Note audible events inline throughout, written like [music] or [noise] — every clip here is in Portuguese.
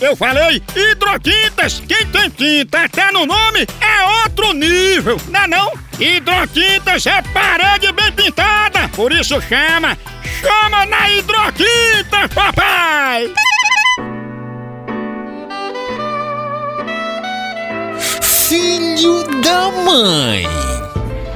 Eu falei hidrotintas. Quem tem tinta até no nome é outro nível, não é não? Hidrotintas é parede bem pintada, por isso chama, chama na hidrotinta, papai! Filho da mãe!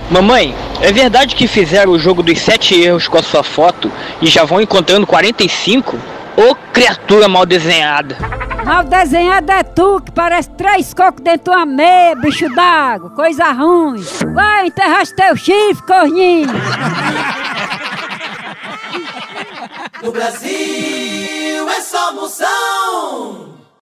Mamãe, é verdade que fizeram o jogo dos sete erros com a sua foto e já vão encontrando 45? Ô criatura mal desenhada! Mal desenhado é tu, que parece três cocos dentro de uma meia, bicho d'água, coisa ruim. Vai, enterraste teu chifre, corninho. [laughs] No Brasil é só moção.